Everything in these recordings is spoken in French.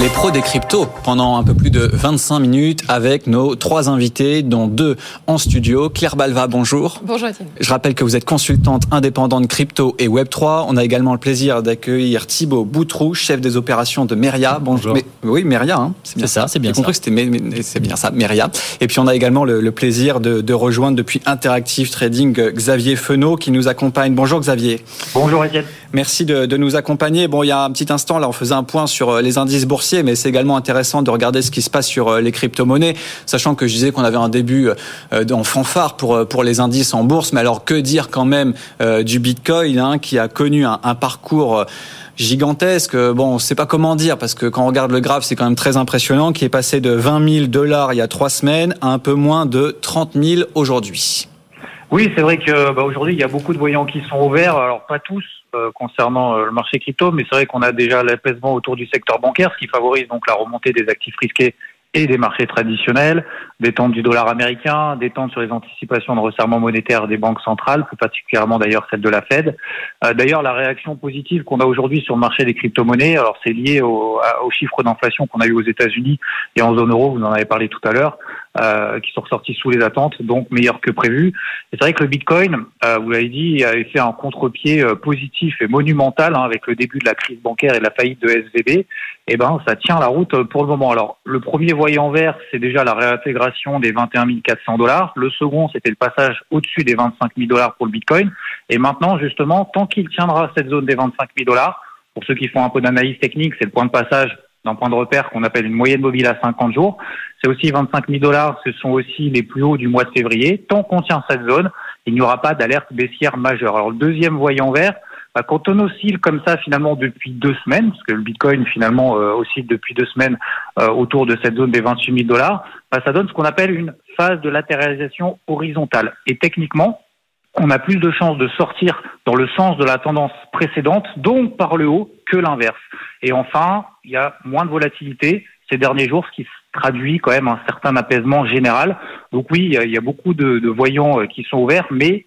Les pros des cryptos pendant un peu plus de 25 minutes avec nos trois invités, dont deux en studio. Claire Balva, bonjour. Bonjour Étienne. Je rappelle que vous êtes consultante indépendante crypto et Web3. On a également le plaisir d'accueillir Thibaut Boutrou, chef des opérations de Meria. Bonjour. Mais, oui, Meria, hein, c'est ça, c'est bien ça. compris que c'était c'est bien ça, Meria. Et puis on a également le, plaisir de, de, rejoindre depuis Interactive Trading Xavier Fenot qui nous accompagne. Bonjour Xavier. Bonjour Étienne. Merci de, de nous accompagner. Bon, il y a un petit instant là, on faisait un point sur euh, les indices boursiers mais c'est également intéressant de regarder ce qui se passe sur euh, les crypto-monnaies, sachant que je disais qu'on avait un début euh, en fanfare pour, euh, pour les indices en bourse, mais alors que dire quand même du Bitcoin hein, qui a connu un, parcours gigantesque. Bon, on ne sait pas comment dire parce que quand on regarde le graphe, c'est quand même très impressionnant, qui est passé de 20 000 dollars il y a trois semaines à un peu moins de 30 000 aujourd'hui. Oui, c'est vrai que bah, aujourd'hui il y a beaucoup de voyants qui sont ouverts. Alors pas tous, euh, concernant euh, le marché crypto, mais c'est vrai qu'on a déjà l'apaisement autour du secteur bancaire, ce qui favorise donc la remontée des actifs risqués et des marchés traditionnels, détente du dollar américain, détente sur les anticipations de resserrement monétaire des banques centrales, plus particulièrement d'ailleurs celle de la Fed. Euh, d'ailleurs, la réaction positive qu'on a aujourd'hui sur le marché des crypto-monnaies, alors c'est lié au, aux chiffres d'inflation qu'on a eu aux États-Unis et en zone euro, vous en avez parlé tout à l'heure, euh, qui sont ressortis sous les attentes, donc meilleurs que prévu. C'est vrai que le Bitcoin, euh, vous l'avez dit, avait fait un contre-pied euh, positif et monumental hein, avec le début de la crise bancaire et la faillite de SVB. Eh ben, ça tient la route pour le moment. Alors, le premier voyant vert, c'est déjà la réintégration des 21 400 dollars. Le second, c'était le passage au-dessus des 25 000 dollars pour le Bitcoin. Et maintenant, justement, tant qu'il tiendra cette zone des 25 000 dollars, pour ceux qui font un peu d'analyse technique, c'est le point de passage d'un point de repère qu'on appelle une moyenne mobile à 50 jours. C'est aussi 25 000 dollars, ce sont aussi les plus hauts du mois de février. Tant qu'on tient cette zone, il n'y aura pas d'alerte baissière majeure. Alors le deuxième voyant vert, bah, quand on oscille comme ça finalement depuis deux semaines, parce que le Bitcoin finalement euh, oscille depuis deux semaines euh, autour de cette zone des 28 000 dollars, bah, ça donne ce qu'on appelle une phase de latéralisation horizontale. Et techniquement, on a plus de chances de sortir dans le sens de la tendance précédente, donc par le haut, que l'inverse. Et enfin, il y a moins de volatilité ces derniers jours, ce qui traduit quand même un certain apaisement général. Donc oui, il y a beaucoup de, voyants euh, qui sont ouverts, mais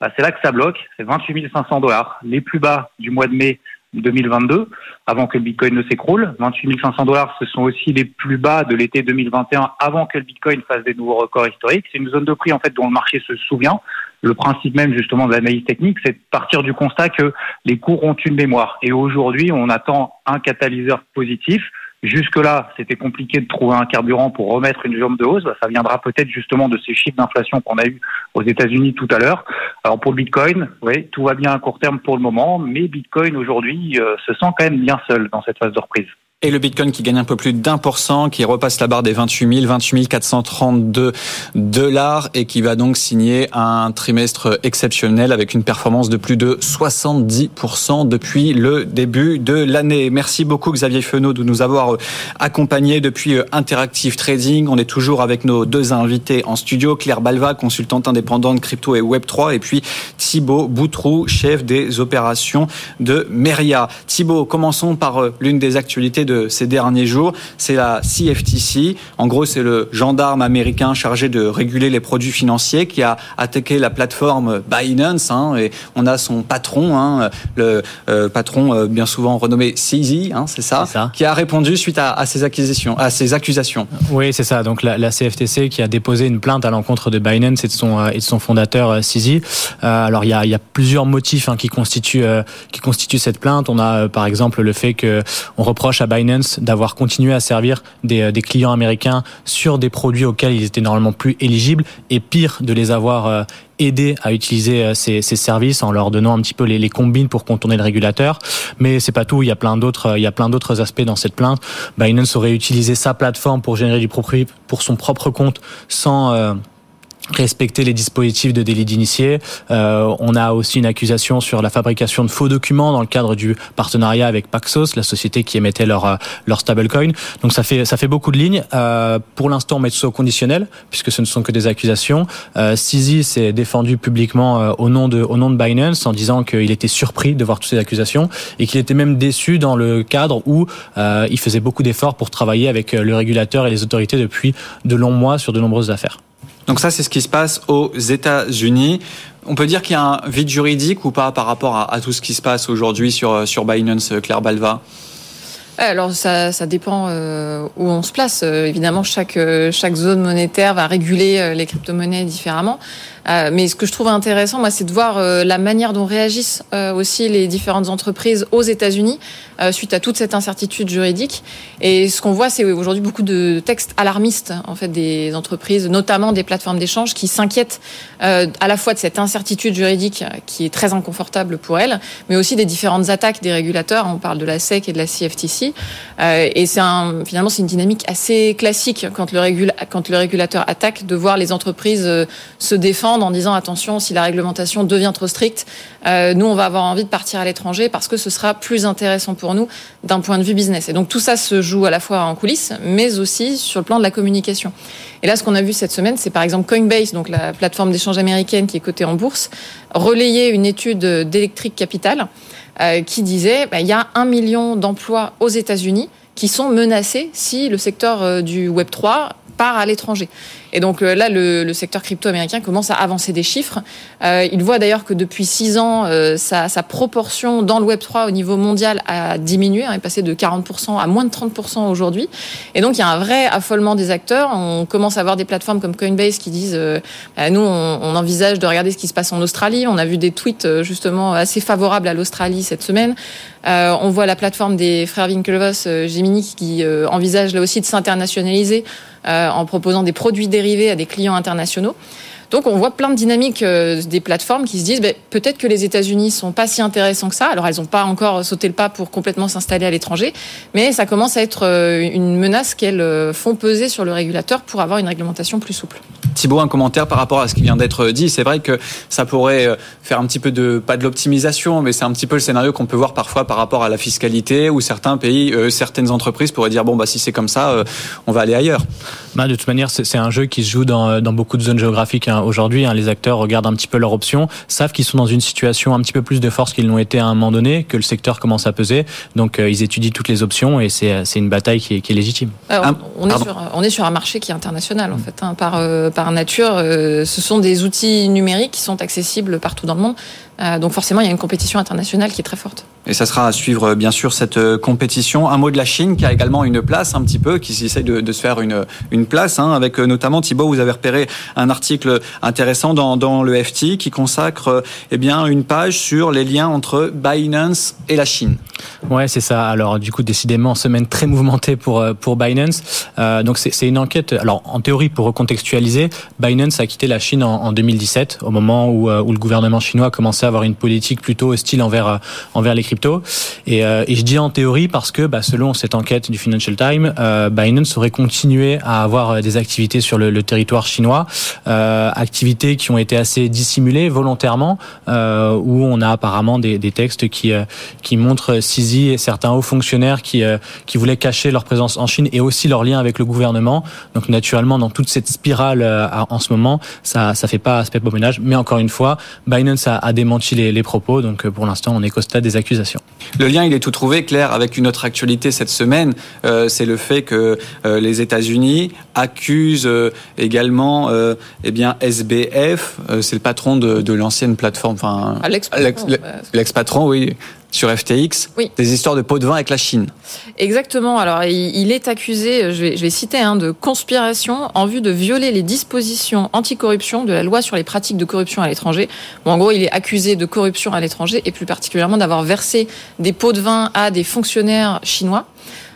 bah, c'est là que ça bloque. C'est 28 500 dollars, les plus bas du mois de mai 2022, avant que le Bitcoin ne s'écroule. 28 500 dollars, ce sont aussi les plus bas de l'été 2021, avant que le Bitcoin fasse des nouveaux records historiques. C'est une zone de prix en fait dont le marché se souvient. Le principe même justement de l'analyse technique, c'est de partir du constat que les cours ont une mémoire. Et aujourd'hui, on attend un catalyseur positif Jusque-là, c'était compliqué de trouver un carburant pour remettre une jambe de hausse. Ça viendra peut-être justement de ces chiffres d'inflation qu'on a eu aux États-Unis tout à l'heure. Alors pour le Bitcoin, oui, tout va bien à court terme pour le moment, mais Bitcoin aujourd'hui euh, se sent quand même bien seul dans cette phase de reprise. Et le Bitcoin qui gagne un peu plus d'un pour cent, qui repasse la barre des 28 000, 28 432 dollars et qui va donc signer un trimestre exceptionnel avec une performance de plus de 70% depuis le début de l'année. Merci beaucoup Xavier Fenot de nous avoir accompagnés depuis Interactive Trading. On est toujours avec nos deux invités en studio, Claire Balva, consultante indépendante crypto et Web3 et puis Thibaut Boutrou, chef des opérations de Meria. Thibaut, commençons par l'une des actualités de ces derniers jours, c'est la CFTC. En gros, c'est le gendarme américain chargé de réguler les produits financiers qui a attaqué la plateforme Binance. Hein, et on a son patron, hein, le euh, patron euh, bien souvent renommé CZ, hein, c'est ça, qui a répondu suite à, ces accusations. À ces accusations. Oui, c'est ça. Donc la, CFTC qui a déposé une plainte à l'encontre de Binance et de son, euh, et de son fondateur CZ. alors il y a, y a, plusieurs motifs qui constituent qui constituent cette plainte. On a par exemple le fait que on reproche à Binance d'avoir continué à servir des, euh, des, clients américains sur des produits auxquels ils étaient normalement plus éligibles et pire de les avoir euh, aidés à utiliser euh, ces, ces, services en leur donnant un petit peu les, combines pour contourner le régulateur. Mais c'est pas tout. Il y a plein d'autres, il y a plein d'autres aspects dans cette plainte. Binance aurait utilisé sa plateforme pour générer du profit pour son propre compte sans respecter les dispositifs de délit d'initié. Euh, on a aussi une accusation sur la fabrication de faux documents dans le cadre du partenariat avec Paxos, la société qui émettait leur euh, leur stablecoin. Donc ça fait ça fait beaucoup de lignes. Euh, pour l'instant, on met tout ça au conditionnel puisque ce ne sont que des accusations. Euh, Sisi s'est défendu publiquement euh, au nom de au nom de Binance en disant qu'il était surpris de voir toutes ces accusations et qu'il était même déçu dans le cadre où euh, il faisait beaucoup d'efforts pour travailler avec le régulateur et les autorités depuis de longs mois sur de nombreuses affaires. Donc ça, c'est ce qui se passe aux États-Unis. On peut dire qu'il y a un vide juridique ou pas par rapport à, tout ce qui se passe aujourd'hui sur, sur Binance, Claire Balva? Alors ça, ça dépend euh, où on se place. Euh, évidemment, chaque, chaque zone monétaire va réguler les crypto-monnaies différemment. Euh, mais ce que je trouve intéressant, moi, c'est de voir euh, la manière dont réagissent euh, aussi les différentes entreprises aux États-Unis suite à toute cette incertitude juridique. Et ce qu'on voit, c'est aujourd'hui beaucoup de textes alarmistes en fait des entreprises, notamment des plateformes d'échange, qui s'inquiètent à la fois de cette incertitude juridique qui est très inconfortable pour elles, mais aussi des différentes attaques des régulateurs. On parle de la SEC et de la CFTC. et c'est un, finalement, c'est une dynamique assez classique quand le, régula quand le régulateur attaque de voir les entreprises se défendre en disant attention, si la réglementation devient trop stricte, euh, nous, on va avoir envie de partir à l'étranger parce que ce sera plus intéressant pour nous d'un point de vue business. Et donc tout ça se joue à la fois en coulisses, mais aussi sur le plan de la communication. Et là, ce qu'on a vu cette semaine, c'est par exemple Coinbase, donc la plateforme d'échange américaine qui est cotée en bourse, relayer une étude d'Electric Capital euh, qui disait bah, il y a un million d'emplois aux États-Unis qui sont menacés si le secteur euh, du Web 3 part à l'étranger. Et donc euh, là, le, le, secteur crypto américain commence à avancer des chiffres. Euh, il voit d'ailleurs que depuis six ans, euh, sa, sa, proportion dans le Web 3 au niveau mondial a diminué, hein, est passé de 40% à moins de 30% aujourd'hui. Et donc il y a un vrai affolement des acteurs. On commence à voir des plateformes comme Coinbase qui disent, euh, bah, nous, on, on, envisage de regarder ce qui se passe en Australie. On a vu des tweets euh, justement assez favorables à l'Australie cette semaine. Euh, on voit la plateforme des frères Winklevoss, Gemini, qui envisage là aussi de s'internationaliser en proposant des produits dérivés à des clients internationaux. Donc on voit plein de dynamiques euh, des plateformes qui se disent ben, peut-être que les États-Unis sont pas si intéressants que ça. Alors elles n'ont pas encore sauté le pas pour complètement s'installer à l'étranger, mais ça commence à être euh, une menace qu'elles euh, font peser sur le régulateur pour avoir une réglementation plus souple. Thibault, un commentaire par rapport à ce qui vient d'être dit. C'est vrai que ça pourrait faire un petit peu de, pas de l'optimisation, mais c'est un petit peu le scénario qu'on peut voir parfois par rapport à la fiscalité, où certains pays, certaines entreprises pourraient dire bon bah si c'est comme ça, on va aller ailleurs. Bah, de toute manière, c'est un jeu qui se joue dans, dans beaucoup de zones géographiques. Hein aujourd'hui, hein, les acteurs regardent un petit peu leurs options, savent qu'ils sont dans une situation un petit peu plus de force qu'ils l'ont été à un moment donné, que le secteur commence à peser. Donc euh, ils étudient toutes les options et c'est une bataille qui est, qui est légitime. On, est sur, on est sur un marché qui est international en fait. Hein, par, euh, par nature, euh, ce sont des outils numériques qui sont accessibles partout dans le monde. Euh, donc forcément, il y a une compétition internationale qui est très forte. Et ça sera à suivre, euh, bien sûr, cette euh, compétition. Un mot de la Chine qui a également une place un petit peu, qui essaye de, de se faire une, une place, hein, avec notamment, Thibault, vous avez repéré un article intéressant dans, dans le FT qui consacre eh bien, une page sur les liens entre Binance et la Chine. Ouais, c'est ça. Alors, du coup, décidément, semaine très mouvementée pour, pour Binance. Euh, donc, c'est une enquête. Alors, en théorie, pour recontextualiser, Binance a quitté la Chine en, en 2017, au moment où, où le gouvernement chinois commençait à avoir une politique plutôt hostile envers euh, envers les cryptos. Et, euh, et je dis en théorie parce que bah, selon cette enquête du Financial Times, euh, Binance aurait continué à avoir des activités sur le, territoire chinois, activités qui ont été assez dissimulées volontairement, où on a apparemment des, textes qui qui montrent Sisi et certains hauts fonctionnaires qui qui voulaient cacher leur présence en Chine et aussi leur lien avec le gouvernement. Donc naturellement, dans toute cette spirale en ce moment, ça ça fait pas aspect beau ménage. Mais encore une fois, Binance a, a démenti les, les propos. Donc euh, pour l'instant, on est qu'au stade des accusations. Le lien, il est tout trouvé, Claire, avec une autre actualité cette semaine. Euh, c'est le fait que euh, les États-Unis accusent euh, également euh, eh bien SBF, euh, c'est le patron de, de l'ancienne plateforme, enfin ah, l'ex-patron, oui, sur FTX, oui. des histoires de pots de vin avec la Chine. Exactement. Alors, il, est accusé, je vais, je vais citer, hein, de conspiration en vue de violer les dispositions anticorruption de la loi sur les pratiques de corruption à l'étranger. Bon, en gros, il est accusé de corruption à l'étranger et plus particulièrement d'avoir versé des pots de vin à des fonctionnaires chinois.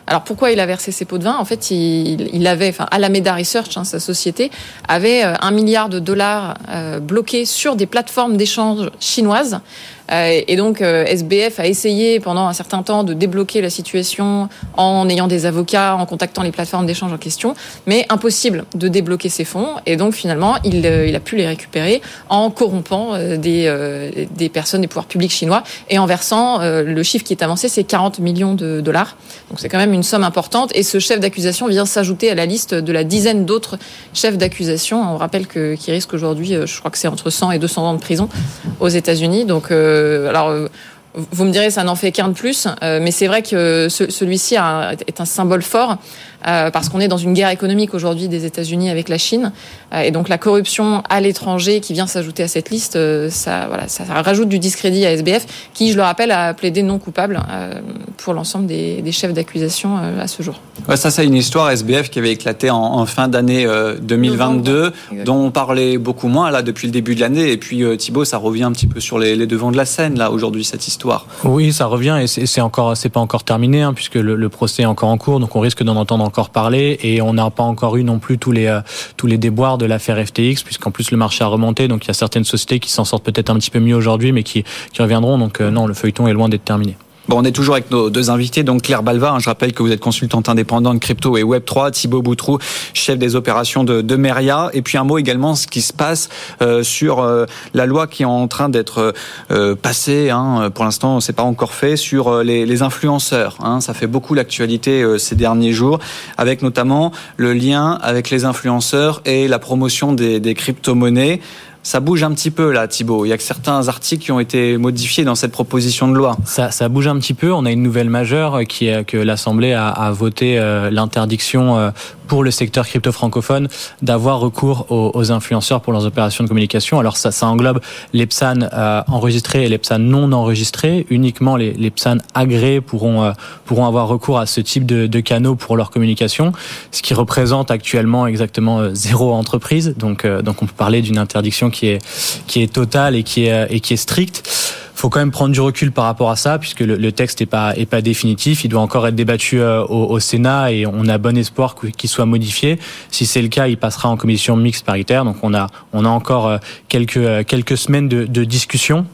Alors pourquoi il a versé ces pots de vin? En fait, il, il avait, enfin Alameda Research, hein, sa société, avait euh, un milliard de dollars euh, bloqués sur des plateformes d'échange chinoises euh, et donc euh, SBF a essayé pendant un certain temps de débloquer la situation en ayant des avocats, en contactant les plateformes d'échange en question, mais impossible de débloquer ces fonds. Et donc finalement, il, euh, il a pu les récupérer en corrompant des, des personnes des pouvoirs publics chinois et en versant le chiffre qui est avancé, c'est 40 millions de dollars. Donc c'est quand même une somme importante. Et ce chef d'accusation vient s'ajouter à la liste de la dizaine d'autres chefs d'accusation. On rappelle qu'il risque aujourd'hui, je crois que c'est entre 100 et 200 ans de prison aux États-Unis. Donc euh, alors euh, vous me direz, ça n'en fait qu'un de plus, euh, mais c'est vrai que celui-ci est un symbole fort parce qu'on est dans une guerre économique aujourd'hui des États-Unis avec la Chine. et donc la corruption à l'étranger qui vient s'ajouter à cette liste, ça, voilà, ça, rajoute du discrédit à SBF, qui, je le rappelle, a plaidé non coupable pour l'ensemble des, chefs d'accusation à ce jour. Ouais, ça, c'est une histoire SBF qui avait éclaté en, fin d'année 2022, dont on parlait beaucoup moins là depuis le début de l'année. Et puis Thibault, ça revient un petit peu sur les, devants de la scène là aujourd'hui cette histoire. Oui, ça revient et c'est encore, c'est pas encore terminé hein, puisque le, procès est encore en cours, donc on risque d'en entendre encore parler et on n'a pas encore eu non plus tous les euh, tous les déboires de l'affaire FTX puisqu'en plus le marché a remonté, donc il y a certaines sociétés qui s'en sortent peut-être un petit peu mieux aujourd'hui, mais qui qui reviendront. Donc euh, non, le feuilleton est loin d'être terminé. Bon, on est toujours avec nos deux invités. Donc Claire Balva, hein, je rappelle que vous êtes consultante indépendante crypto et Web 3. Thibaut Boutrou, chef des opérations de, de Meria. Et puis un mot également, ce qui se passe euh, sur euh, la loi qui est en train d'être euh, passée. Hein, pour l'instant, c'est pas encore fait sur les, les influenceurs. Hein, ça fait beaucoup l'actualité ces derniers jours, avec notamment le lien avec les influenceurs et la promotion des, des crypto-monnaies ça bouge un petit peu là, Thibault. Il y a que certains articles qui ont été modifiés dans cette proposition de loi. Ça, bouge un petit peu. On a une nouvelle majeure qui est que l'Assemblée a, a voté euh, l'interdiction euh, pour le secteur crypto francophone d'avoir recours aux, aux, influenceurs pour leurs opérations de communication. Alors ça, ça englobe les PSAN euh, enregistrés et les PSAN non enregistrés. Uniquement les, les PSAN agréés pourront pourront avoir recours à ce type de, de, canaux pour leur communication, ce qui représente actuellement exactement zéro entreprise. Donc donc on peut parler d'une interdiction qui est qui est totale et qui est et qui est stricte faut quand même prendre du recul par rapport à ça, puisque le, texte est pas est pas définitif. Il doit encore être débattu euh, au, Sénat et on a bon espoir qu'il soit modifié. Si c'est le cas, il passera en commission mixte paritaire. Donc on a on a encore euh, quelques euh, quelques semaines de, de discussion.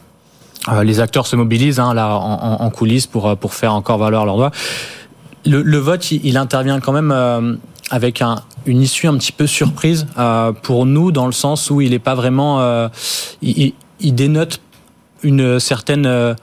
les acteurs se mobilisent hein, là en, en, coulisses pour pour faire encore valoir leurs droits. Le, le vote, il, intervient quand même avec un, une issue un petit peu surprise euh, pour nous dans le sens où il n'est pas vraiment, euh, il, il, dénote une certaine euh,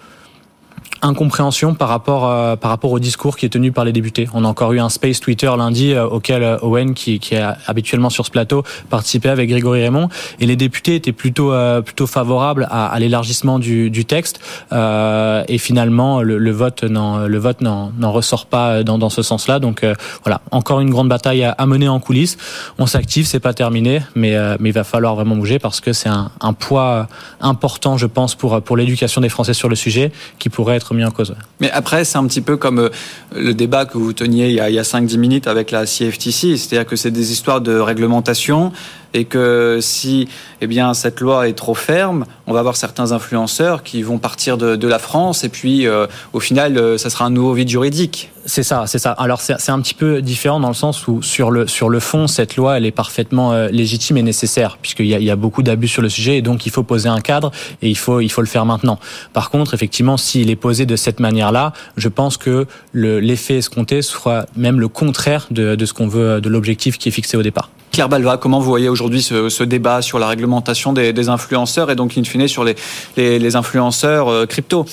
incompréhension par rapport euh, par rapport au discours qui est tenu par les députés. On a encore eu un space Twitter lundi euh, auquel euh, Owen qui, qui est habituellement sur ce plateau participait avec Grégory Raymond et les députés étaient plutôt plutôt favorables à, à l'élargissement du, du texte et finalement le, le vote n'en le vote n'en ressort pas dans, dans ce sens-là. Donc voilà, encore une grande bataille à, à mener en coulisses. On s'active, c'est pas terminé, mais mais il va falloir vraiment bouger parce que c'est un, un poids important, je pense, pour pour l'éducation des Français sur le sujet qui pourrait être mis en cause. Mais après, c'est un petit peu comme euh, le débat que vous teniez il y a, a 5-10 minutes avec la CFTC, c'est-à-dire que c'est des histoires de réglementation et que si eh bien, cette loi est trop ferme, on va avoir certains influenceurs qui vont partir de, la France et puis euh, au final, euh, ça sera un nouveau vide juridique. C'est ça, c'est ça. Alors c'est un petit peu différent dans le sens où sur le sur le fond, cette loi, elle est parfaitement euh, légitime et nécessaire puisqu'il y a, il y a beaucoup d'abus sur le sujet et donc il faut poser un cadre et il faut il faut le faire maintenant. Par contre, effectivement, s'il est posé de cette manière-là, je pense que l'effet escompté sera même le contraire de, de ce qu'on veut, de l'objectif qui est fixé au départ. Claire Balva, comment vous voyez aujourd'hui ce, débat sur la réglementation des, influenceurs et donc in fine sur les, influenceurs euh, crypto?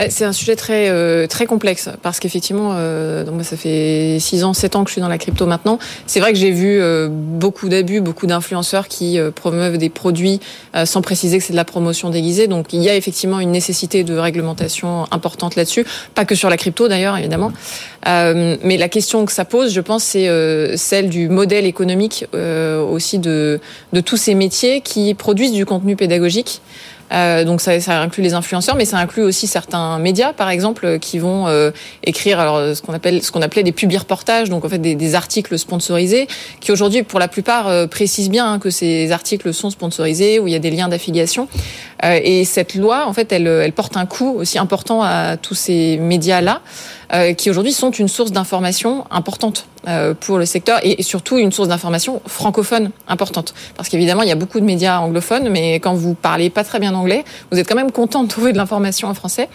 Euh, C'est un sujet très, euh, très complexe parce qu'effectivement, ça fait 6 ans, 7 ans que je suis dans la crypto maintenant. C'est vrai que j'ai vu beaucoup d'abus, beaucoup d'influenceurs qui promeuvent des produits sans préciser que c'est de la promotion déguisée. Donc il y a effectivement une nécessité de réglementation importante là-dessus, pas que sur la crypto d'ailleurs, évidemment. mais la question que ça pose, je pense, c'est celle du modèle économique aussi de, de tous ces métiers qui produisent du contenu pédagogique. Euh, donc ça, ça, inclut les influenceurs, mais ça inclut aussi certains médias, par exemple, qui vont euh, écrire alors ce qu'on appelle ce qu'on appelait des publics reportages, donc en fait des, des articles sponsorisés, qui aujourd'hui pour la plupart euh, précisent bien hein, que ces articles sont sponsorisés, où il y a des liens d'affiliation. Euh, et cette loi, en fait, elle, elle porte un coût aussi important à tous ces médias là. Euh, qui aujourd'hui sont une source d'information importante euh, pour le secteur et surtout une source d'information francophone importante. Parce qu'évidemment, il y a beaucoup de médias anglophones, mais quand vous parlez pas très bien anglais, vous êtes quand même content de trouver de l'information en français.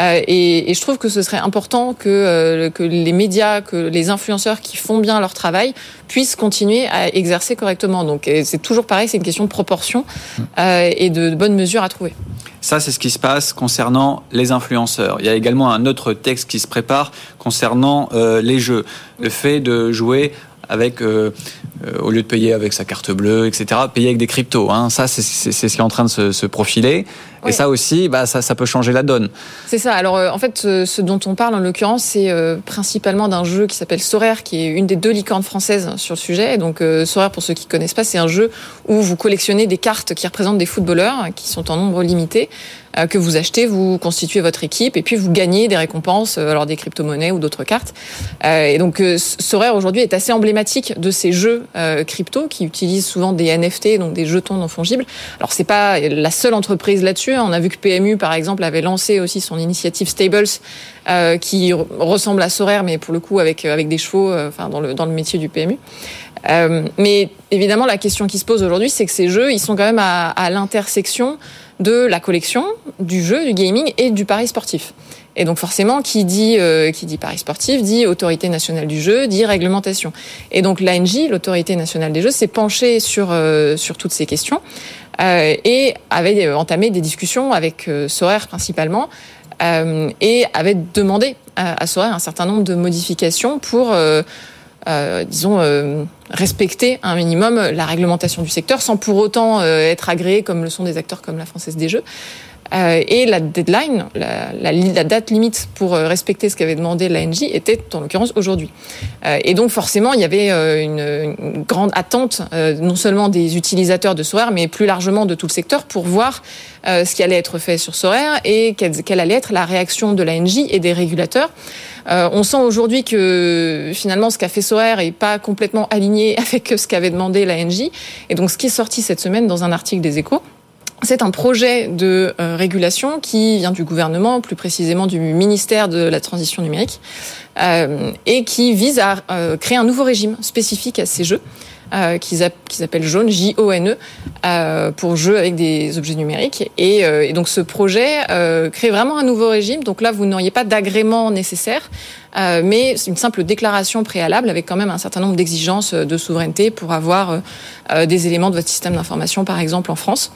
Euh, et, et, je trouve que ce serait important que, euh, que les médias, que les influenceurs qui font bien leur travail puissent continuer à exercer correctement. Donc c'est toujours pareil, c'est une question de proportion euh, et de, bonnes mesures à trouver. Ça, c'est ce qui se passe concernant les influenceurs. Il y a également un autre texte qui se prépare concernant euh, les jeux. Le fait de jouer avec euh, au lieu de payer avec sa carte bleue, etc., payer avec des cryptos. Hein. Ça, c'est ce qui est en train de se, se profiler. Et ça aussi, bah, ça, ça peut changer la donne. C'est ça. Alors, euh, en fait, ce dont on parle en l'occurrence, c'est euh, principalement d'un jeu qui s'appelle Sorare, qui est une des deux licornes françaises sur le sujet. Donc, euh, Sorare, pour ceux qui connaissent pas, c'est un jeu où vous collectionnez des cartes qui représentent des footballeurs, qui sont en nombre limité. Euh, que vous achetez, vous constituez votre équipe et puis vous gagnez des récompenses, euh, alors des crypto-monnaies ou d'autres cartes. Euh, et donc Sorare aujourd'hui est assez emblématique de ces jeux crypto qui utilisent souvent des NFT, donc des jetons non fongibles. Alors c'est pas la seule entreprise là-dessus. On a vu que PMU par exemple avait lancé aussi son initiative Stables qui ressemble à Sorare mais pour le coup avec avec des chevaux, enfin dans le dans le métier du PMU. Mais évidemment, la question qui se pose aujourd'hui, c'est que ces jeux, ils sont quand même à l'intersection de la collection, du jeu, du gaming et du pari sportif. Et donc forcément, qui dit euh, qui dit pari sportif dit autorité nationale du jeu, dit réglementation. Et donc l'ANJ, l'autorité nationale des jeux, s'est penchée sur euh, sur toutes ces questions euh, et avait entamé des discussions avec euh, Sorare principalement et avait demandé à, à Sorare un certain nombre de modifications pour euh, disons, euh, respecter un minimum la réglementation du secteur sans pour autant euh, être agréé comme le sont des acteurs comme la Française des Jeux. Euh, et la deadline, la, la, la, date limite pour respecter ce qu'avait demandé l'ANJ était en l'occurrence aujourd'hui. et donc forcément, il y avait une, une grande attente, non seulement des utilisateurs de Sorare, mais plus largement de tout le secteur pour voir ce qui allait être fait sur Sorare et quelle, quelle allait être la réaction de l'ANJ et des régulateurs. Euh, on sent aujourd'hui que finalement ce qu'a fait Soer est pas complètement aligné avec ce qu'avait demandé la NJ. Et donc ce qui est sorti cette semaine dans un article des Échos, c'est un projet de euh, régulation qui vient du gouvernement, plus précisément du ministère de la Transition numérique, euh, et qui vise à créer un nouveau régime spécifique à ces jeux euh, qu'ils appellent Jaune, J-O-N-E, euh, pour jeux avec des objets numériques. Et, euh, et donc ce projet euh, crée vraiment un nouveau régime. Donc là, vous n'auriez pas d'agrément nécessaire, euh, mais c'est une simple déclaration préalable avec quand même un certain nombre d'exigences de souveraineté pour avoir euh, des éléments de votre système d'information, par exemple en France.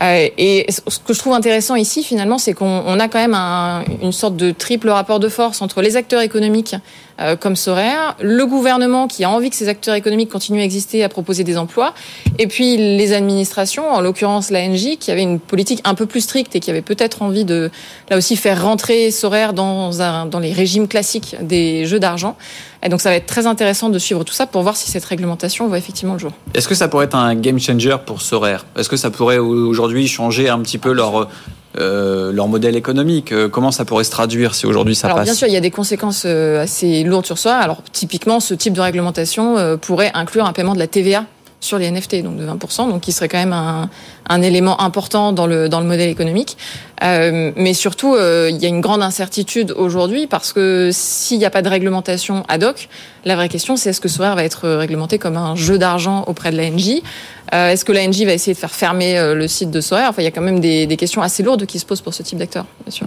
Euh, et ce que je trouve intéressant ici, finalement, c'est qu'on a quand même un, une sorte de triple rapport de force entre les acteurs économiques euh, comme Sorare, le gouvernement qui a envie que ces acteurs économiques continuent à exister, à proposer des emplois, et puis les administrations, en l'occurrence l'ANJ, qui avait une politique un peu plus stricte et qui avait peut-être envie de, là aussi, faire rentrer Sorare dans, un, dans les régimes classiques des jeux d'argent. Et donc ça va être très intéressant de suivre tout ça pour voir si cette réglementation voit effectivement le jour. Est-ce que ça pourrait être un game changer pour Sorare Est-ce que ça pourrait aujourd'hui changer un petit peu leur euh, leur modèle économique Comment ça pourrait se traduire si aujourd'hui ça Alors, passe Bien sûr, il y a des conséquences euh, assez lourdes sur soi. Alors typiquement, ce type de réglementation euh, pourrait inclure un paiement de la TVA sur les NFT, donc de 20%, donc qui serait quand même un, un élément important dans le, dans le modèle économique. Euh, mais surtout, euh, il y a une grande incertitude aujourd'hui parce que s'il n'y a pas de réglementation ad hoc, la vraie question c'est est-ce que Sorare va être réglementé comme un jeu d'argent auprès de l'ANJ euh, Est-ce que l'ANJ va essayer de faire fermer euh, le site de Sorare? Enfin, il y a quand même des, des questions assez lourdes qui se posent pour ce type d'acteur, bien sûr.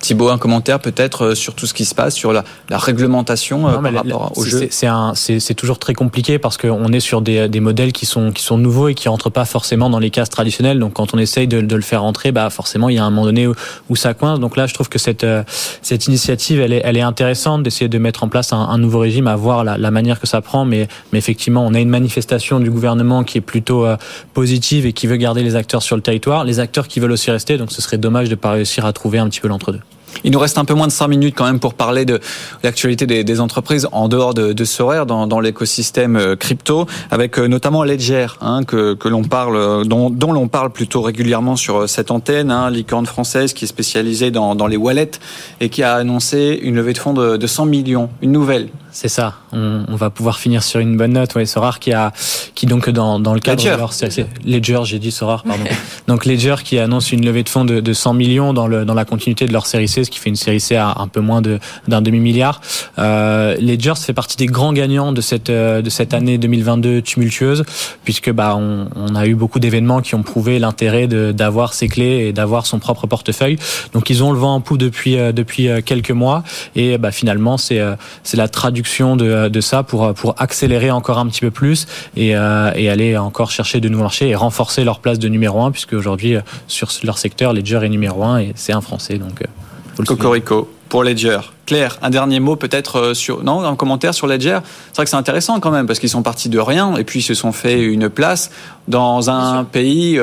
Thibaut, un commentaire peut-être euh, sur tout ce qui se passe, sur la, la réglementation euh, Non, par la- rapport au jeu c'est- toujours très compliqué parce qu'on est sur des, des modèles qui sont, qui sont nouveaux et qui rentrent pas forcément dans les cases traditionnelles. Donc quand on essaye de, de le faire rentrer, bah forcément il y a un moment donné où, où ça coince. Donc là, je trouve que cette, euh, cette initiative, elle est, elle est intéressante d'essayer de mettre en place un, un nouveau régime, à voir la, la manière que ça prend. Mais, mais effectivement, on a une manifestation du gouvernement qui est plutôt euh, positive et qui veut garder les acteurs sur le territoire, les acteurs qui veulent aussi rester. Donc ce serait dommage de pas réussir à trouver un petit peu l'entre-deux. Il nous reste un peu moins de 5 minutes quand même pour parler de l'actualité des, des entreprises en dehors de, de Sorare dans, dans l'écosystème euh, crypto, avec euh, notamment Ledger, hein, que, que l'on parle, euh, dont, dont l'on parle plutôt régulièrement sur cette antenne, hein, licorne française qui est spécialisée dans, dans les wallets et qui a annoncé une levée de fonds de, de 100 millions, une nouvelle. C'est ça. On, on va pouvoir finir sur une bonne note. Ouais, Sorar qui a, qui donc dans, dans le cadre Ledger. de leur c'est- Ledger, j'ai dit Sorar, pardon. donc Ledger qui annonce une levée de fonds de, de 100 millions dans le dans la continuité de leur série C, ce qui fait une série C à un peu moins de d'un demi milliard. Euh, Ledger fait partie des grands gagnants de cette euh, de cette année 2022 tumultueuse, puisque bah on, on a eu beaucoup d'événements qui ont prouvé l'intérêt de- d'avoir ses clés et d'avoir son propre portefeuille. Donc ils ont le vent en poupe depuis euh, depuis euh, quelques mois et bah finalement c'est c'est la traduction de, de ça pour pour accélérer encore un petit peu plus et euh, et aller encore chercher de nouveaux marchés et renforcer leur place de numéro un puisque aujourd'hui euh, sur leur secteur Ledger est numéro un et c'est un français donc euh, faut le souligner. Cocorico. pour Ledger. Claire, un dernier mot peut-être sur non un commentaire sur Ledger. C'est vrai que c'est intéressant quand même parce qu'ils sont partis de rien et puis ils se sont fait une place dans un pays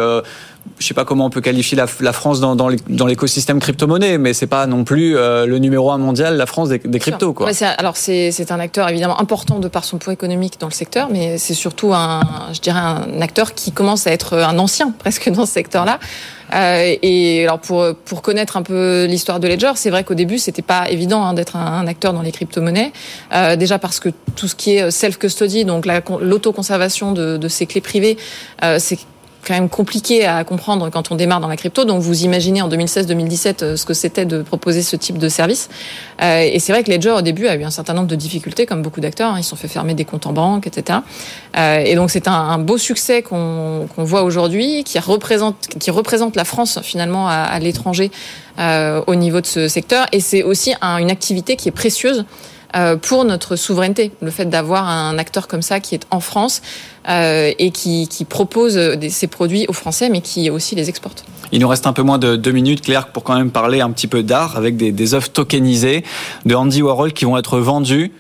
je sais pas comment on peut qualifier la, France dans, dans l'écosystème crypto-monnaie, mais c'est pas non plus euh, le numéro un mondial, la France des, cryptos. Quoi. alors c'est un acteur évidemment important de par son poids économique dans le secteur, mais c'est surtout un, je dirais un acteur qui commence à être un ancien presque dans ce secteur-là. Euh, et alors pour pour connaître un peu l'histoire de Ledger, c'est vrai qu'au début c'était pas évident hein, d'être un, acteur dans les crypto-monnaies. Euh, déjà parce que tout ce qui est self custody, donc l'autoconservation de, de ces clés privées, euh, c'est quand même compliqué à comprendre quand on démarre dans la crypto. Donc vous imaginez en 2016-2017 euh, ce que c'était de proposer ce type de service. Euh, et c'est vrai que Ledger au début a eu un certain nombre de difficultés, comme beaucoup d'acteurs. Hein. Ils se sont fait fermer des comptes en banque, etc. Euh, et donc c'est un, beau succès qu'on voit aujourd'hui, qui représente, la France finalement à, l'étranger au niveau de ce secteur. Et c'est aussi une activité qui est précieuse pour notre souveraineté. Le fait d'avoir un acteur comme ça qui est en France euh, et qui, qui propose ses produits aux Français, mais qui aussi les exporte. Il nous reste un peu moins de deux minutes, Claire, pour quand même parler un petit peu d'art avec des, des œuvres tokenisées de Andy Warhol qui vont être vendues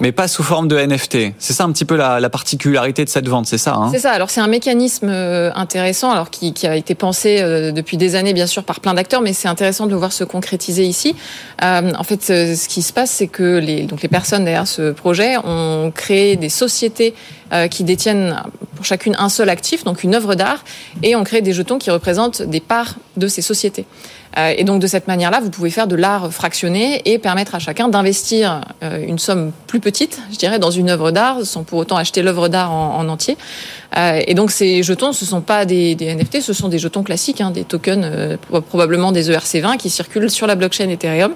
mais pas sous forme de NFT. C'est ça un petit peu la, la particularité de cette vente, c'est ça hein C'est ça. Alors c'est un mécanisme euh, intéressant, alors qui, a été pensé euh, depuis des années, bien sûr, par plein d'acteurs, mais c'est intéressant de le voir se concrétiser ici. Euh, en fait, ce qui se passe, c'est que les, donc les personnes derrière ce projet ont créé des sociétés qui détiennent pour chacune un seul actif, donc une œuvre d'art, et on crée des jetons qui représentent des parts de ces sociétés. Euh, et donc de cette manière-là, vous pouvez faire de l'art fractionné et permettre à chacun d'investir euh, une somme plus petite, je dirais, dans une œuvre d'art, sans pour autant acheter l'œuvre d'art en, en, entier. et donc ces jetons, ce ne sont pas des, des, NFT, ce sont des jetons classiques, hein, des tokens, probablement des ERC20 qui circulent sur la blockchain Ethereum.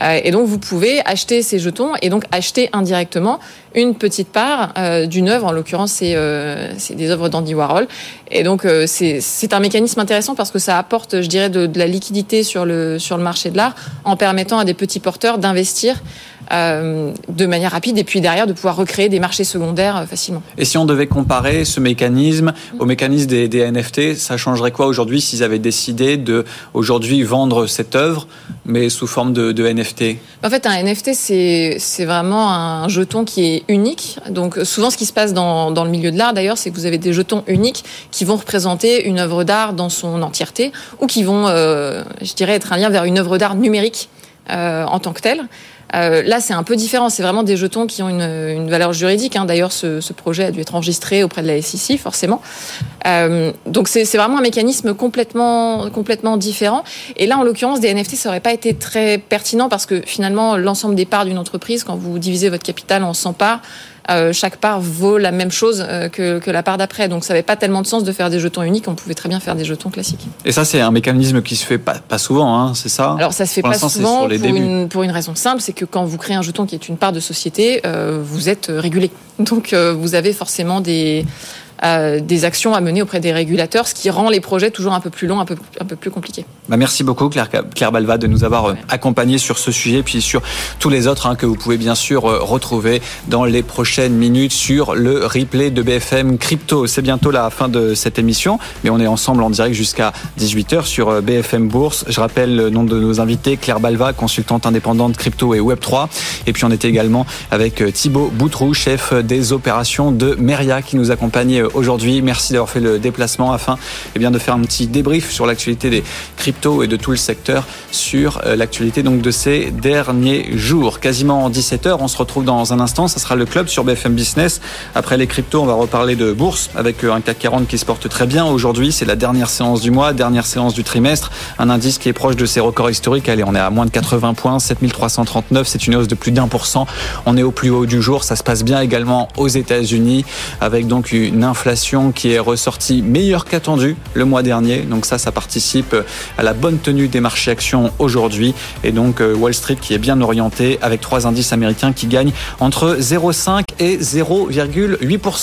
Euh, et donc vous pouvez acheter ces jetons et donc acheter indirectement une petite part euh, d'une œuvre. En l'occurrence, c'est euh, des œuvres d'Andy Warhol. Et donc c'est un mécanisme intéressant parce que ça apporte, je dirais, de, de la liquidité sur le sur le marché de l'art en permettant à des petits porteurs d'investir de manière rapide et puis derrière de pouvoir recréer des marchés secondaires euh, facilement. Et si on devait comparer ce mécanisme au mécanisme des, des NFT, ça changerait quoi aujourd'hui s'ils avaient décidé de aujourd'hui vendre cette œuvre mais sous forme de, de NFT En fait, un NFT c'est vraiment un jeton qui est unique. Donc souvent, ce qui se passe dans, dans le milieu de l'art d'ailleurs, c'est que vous avez des jetons uniques qui vont représenter une œuvre d'art dans son entièreté ou qui vont, euh, je dirais, être un lien vers une œuvre d'art numérique euh, en tant que telle. Euh, là, c'est un peu différent. C'est vraiment des jetons qui ont une, une valeur juridique. Hein. D'ailleurs, ce, ce, projet a dû être enregistré auprès de la SEC, forcément. Euh, donc, c'est vraiment un mécanisme complètement, complètement différent. Et là, en l'occurrence, des NFT, ça aurait pas été très pertinent parce que finalement, l'ensemble des parts d'une entreprise, quand vous divisez votre capital en 100 parts, euh, chaque part vaut la même chose euh, que, que la part d'après. Donc ça n'avait pas tellement de sens de faire des jetons uniques, on pouvait très bien faire des jetons classiques. Et ça, c'est un mécanisme qui se fait pas, pas souvent, hein, c'est ça? Alors ça se fait pas souvent pour une, pour une, raison simple, c'est que quand vous créez un jeton qui est une part de société, euh, vous êtes régulé. Donc vous avez forcément des euh, des actions à mener auprès des régulateurs, ce qui rend les projets toujours un peu plus longs, un peu, un peu plus compliqués. Bah merci beaucoup Claire, Claire Balva de nous avoir euh, accompagnés sur ce sujet, puis sur tous les autres hein, que vous pouvez bien sûr euh, retrouver dans les prochaines minutes sur le replay de BFM Crypto. C'est bientôt la fin de cette émission, mais on est ensemble en direct jusqu'à 18h sur BFM Bourse. Je rappelle le nom de nos invités, Claire Balva, consultante indépendante crypto et Web3. Et puis on était également avec Thibaut Boutrou, chef des opérations de Meria, qui nous accompagnait aujourd'hui. Merci d'avoir fait le déplacement afin eh bien, de faire un petit débrief sur l'actualité des cryptos et de tout le secteur sur euh, l'actualité donc de ces derniers jours. Quasiment 17h, on se retrouve dans un instant. Ça sera le club sur BFM Business. Après les cryptos, on va reparler de bourse avec euh, un CAC 40 qui se porte très bien aujourd'hui. C'est la dernière séance du mois, dernière séance du trimestre. Un indice qui est proche de ses records historiques. Allez, on est à moins de 80 points, 7339. C'est une hausse de plus d'un pour cent. On est au plus haut du jour. Ça se passe bien également aux États-Unis avec donc une inflation qui est ressortie meilleure qu'attendue le mois dernier. Donc ça, ça participe à la bonne tenue des marchés actions aujourd'hui. Et donc euh, Wall Street qui est bien orienté avec trois indices américains qui gagnent entre 0,5 et 0,8%.